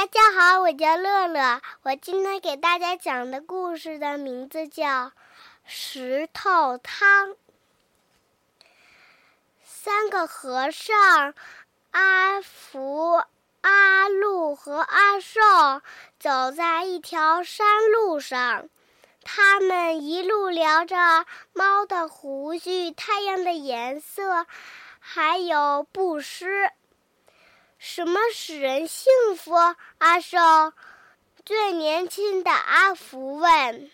大家好，我叫乐乐。我今天给大家讲的故事的名字叫《石头汤》。三个和尚阿福、阿禄和阿寿走在一条山路上，他们一路聊着猫的胡须、太阳的颜色，还有布施。什么使人幸福？阿寿，最年轻的阿福问。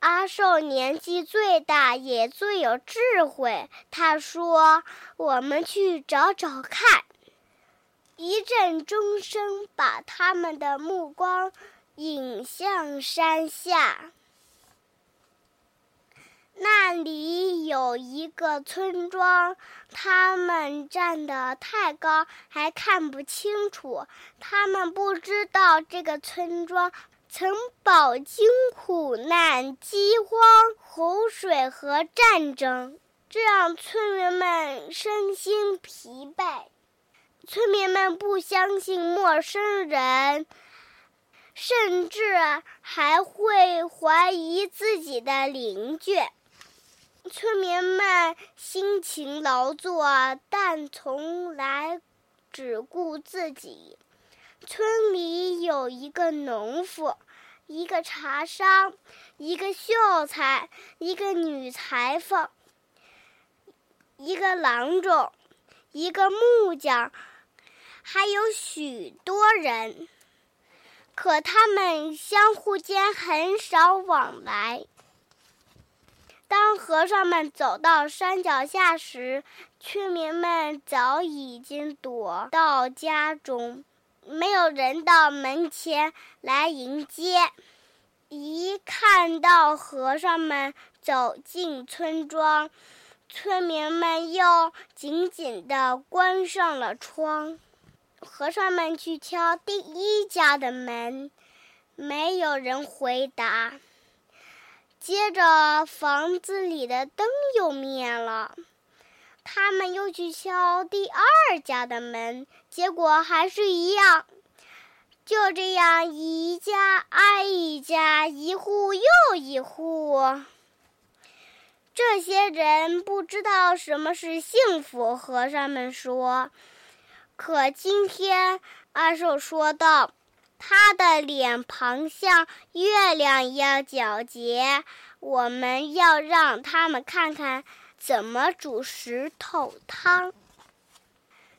阿寿年纪最大，也最有智慧。他说：“我们去找找看。”一阵钟声把他们的目光引向山下。那里有一个村庄，他们站得太高，还看不清楚。他们不知道这个村庄曾饱经苦难、饥荒、洪水和战争，这让村民们身心疲惫。村民们不相信陌生人，甚至还会怀疑自己的邻居。村民们辛勤劳作，但从来只顾自己。村里有一个农夫，一个茶商，一个秀才，一个女裁缝，一个郎中，一个木匠，还有许多人。可他们相互间很少往来。当和尚们走到山脚下时，村民们早已经躲到家中，没有人到门前来迎接。一看到和尚们走进村庄，村民们又紧紧地关上了窗。和尚们去敲第一家的门，没有人回答。接着，房子里的灯又灭了。他们又去敲第二家的门，结果还是一样。就这样，一家挨一家，一户又一户。这些人不知道什么是幸福。和尚们说：“可今天，阿寿说道。”他的脸庞像月亮一样皎洁，我们要让他们看看怎么煮石头汤。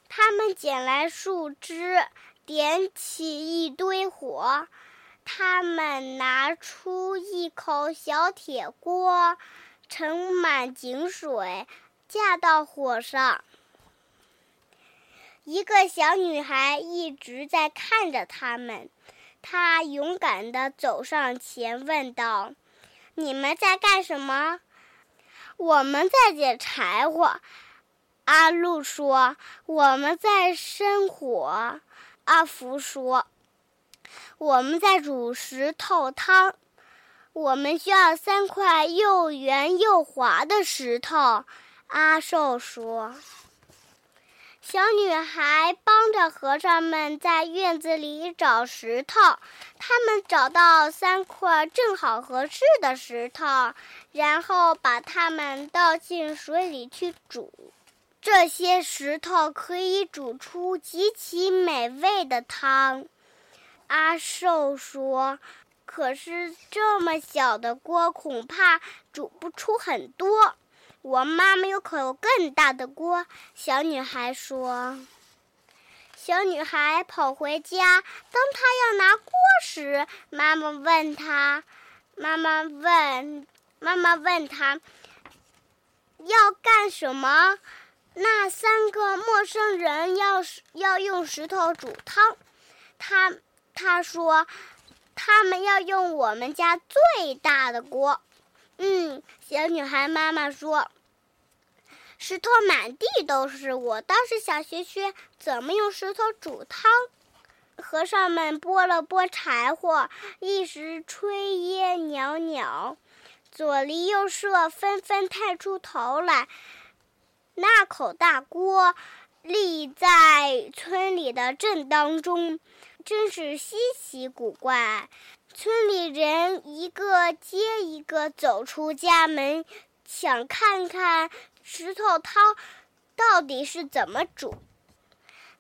他们捡来树枝，点起一堆火。他们拿出一口小铁锅，盛满井水，架到火上。一个小女孩一直在看着他们，她勇敢地走上前问道：“你们在干什么？”“我们在捡柴火。”阿禄说。“我们在生火。”阿福说。“我们在煮石头汤。”“我们需要三块又圆又滑的石头。”阿寿说。小女孩帮着和尚们在院子里找石头，他们找到三块正好合适的石头，然后把它们倒进水里去煮。这些石头可以煮出极其美味的汤。阿寿说：“可是这么小的锅，恐怕煮不出很多。”我妈妈有口更大的锅，小女孩说。小女孩跑回家，当她要拿锅时，妈妈问她：“妈妈问，妈妈问她要干什么？”那三个陌生人要要用石头煮汤，她她说：“他们要用我们家最大的锅。”嗯，小女孩妈妈说。石头满地都是，我倒是想学学怎么用石头煮汤。和尚们拨了拨柴火，一时炊烟袅袅，左邻右舍纷纷探出头来。那口大锅立在村里的正当中，真是稀奇古怪。村里人一个接一个走出家门，想看看石头汤到底是怎么煮。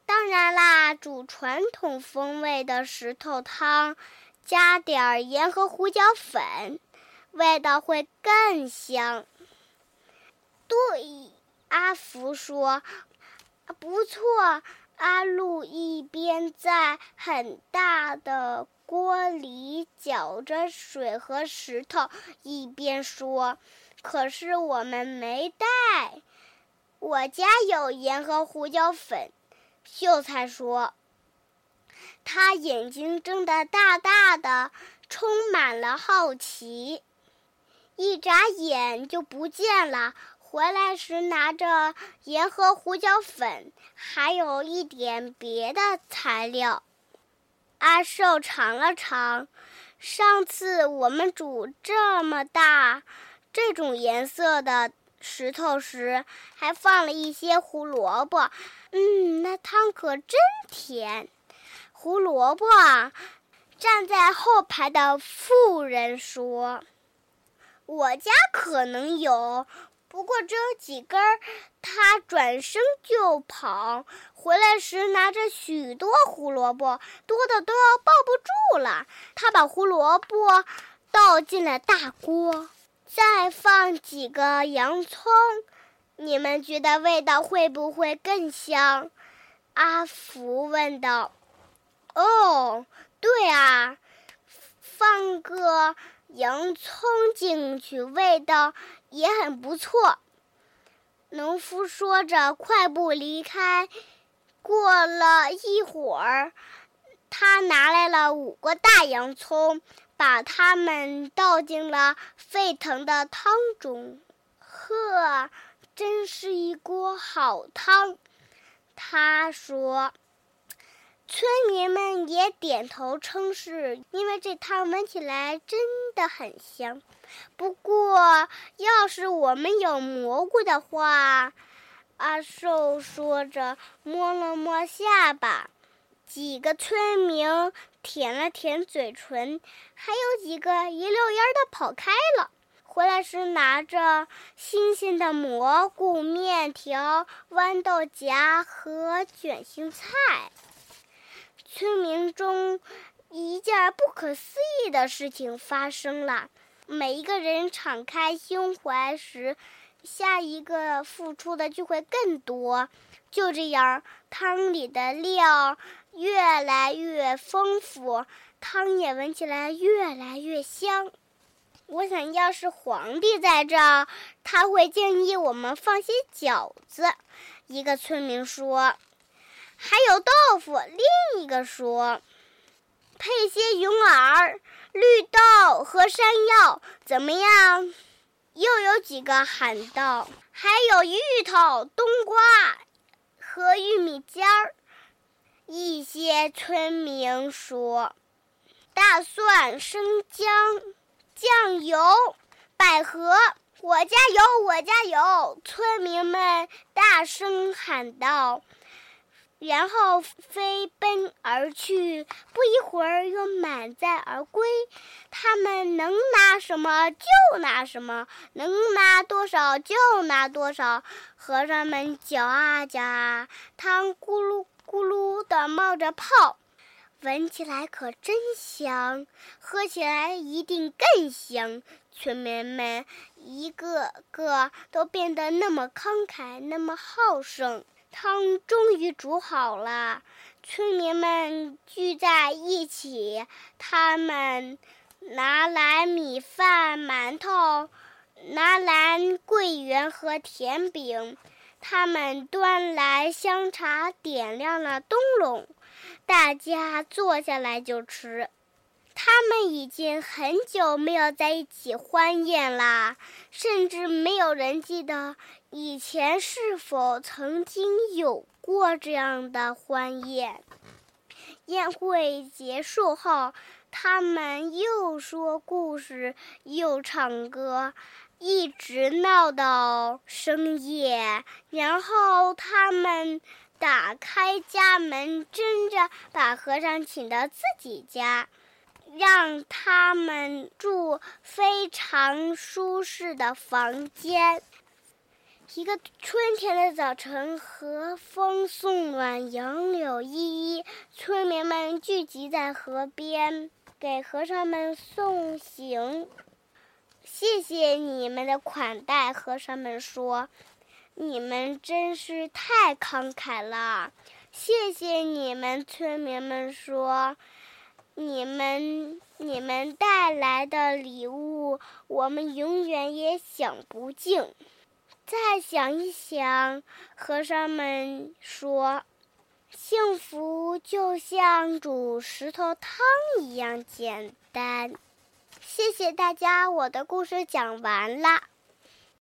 当然啦，煮传统风味的石头汤，加点儿盐和胡椒粉，味道会更香。对，阿福说：“不错。”阿路一边在很大的锅里搅着水和石头，一边说：“可是我们没带，我家有盐和胡椒粉。”秀才说：“他眼睛睁得大大的，充满了好奇，一眨眼就不见了。”回来时拿着盐和胡椒粉，还有一点别的材料。阿寿尝了尝，上次我们煮这么大、这种颜色的石头时，还放了一些胡萝卜。嗯，那汤可真甜。胡萝卜，站在后排的妇人说：“我家可能有。”不过只有几根儿，他转身就跑，回来时拿着许多胡萝卜，多的都要抱不住了。他把胡萝卜倒进了大锅，再放几个洋葱，你们觉得味道会不会更香？阿福问道。哦，对啊，放个。洋葱进去，味道也很不错。农夫说着，快步离开。过了一会儿，他拿来了五个大洋葱，把它们倒进了沸腾的汤中。呵，真是一锅好汤，他说。村民们也点头称是，因为这汤闻起来真的很香。不过，要是我们有蘑菇的话，阿寿说着摸了摸下巴。几个村民舔了舔嘴唇，还有几个一溜烟儿的跑开了。回来时拿着新鲜的蘑菇、面条、豌豆荚和卷心菜。村民中，一件不可思议的事情发生了。每一个人敞开胸怀时，下一个付出的就会更多。就这样，汤里的料越来越丰富，汤也闻起来越来越香。我想要是皇帝在这儿，他会建议我们放些饺子。一个村民说。还有豆腐。另一个说：“配些云耳、绿豆和山药，怎么样？”又有几个喊道：“还有芋头、冬瓜和玉米尖儿。”一些村民说：“大蒜、生姜、酱油、百合。”我家有，我家有！村民们大声喊道。然后飞奔而去，不一会儿又满载而归。他们能拿什么就拿什么，能拿多少就拿多少。和尚们搅啊搅啊，汤咕噜咕噜的冒着泡，闻起来可真香，喝起来一定更香。村民们一个个都变得那么慷慨，那么好胜。汤终于煮好了，村民们聚在一起。他们拿来米饭、馒头，拿来桂圆和甜饼。他们端来香茶，点亮了灯笼。大家坐下来就吃。他们已经很久没有在一起欢宴啦，甚至没有人记得以前是否曾经有过这样的欢宴。宴会结束后，他们又说故事，又唱歌，一直闹到深夜。然后他们打开家门，真着把和尚请到自己家，让他们住非常舒适的房间。一个春天的早晨，和风送暖，杨柳依依，村民们聚集在河边，给和尚们送行。谢谢你们的款待，和尚们说：“你们真是太慷慨了。”谢谢你们，村民们说：“你们你们带来的礼物，我们永远也享不尽。”再想一想，和尚们说：“幸福就像煮石头汤一样简单。”谢谢大家，我的故事讲完了。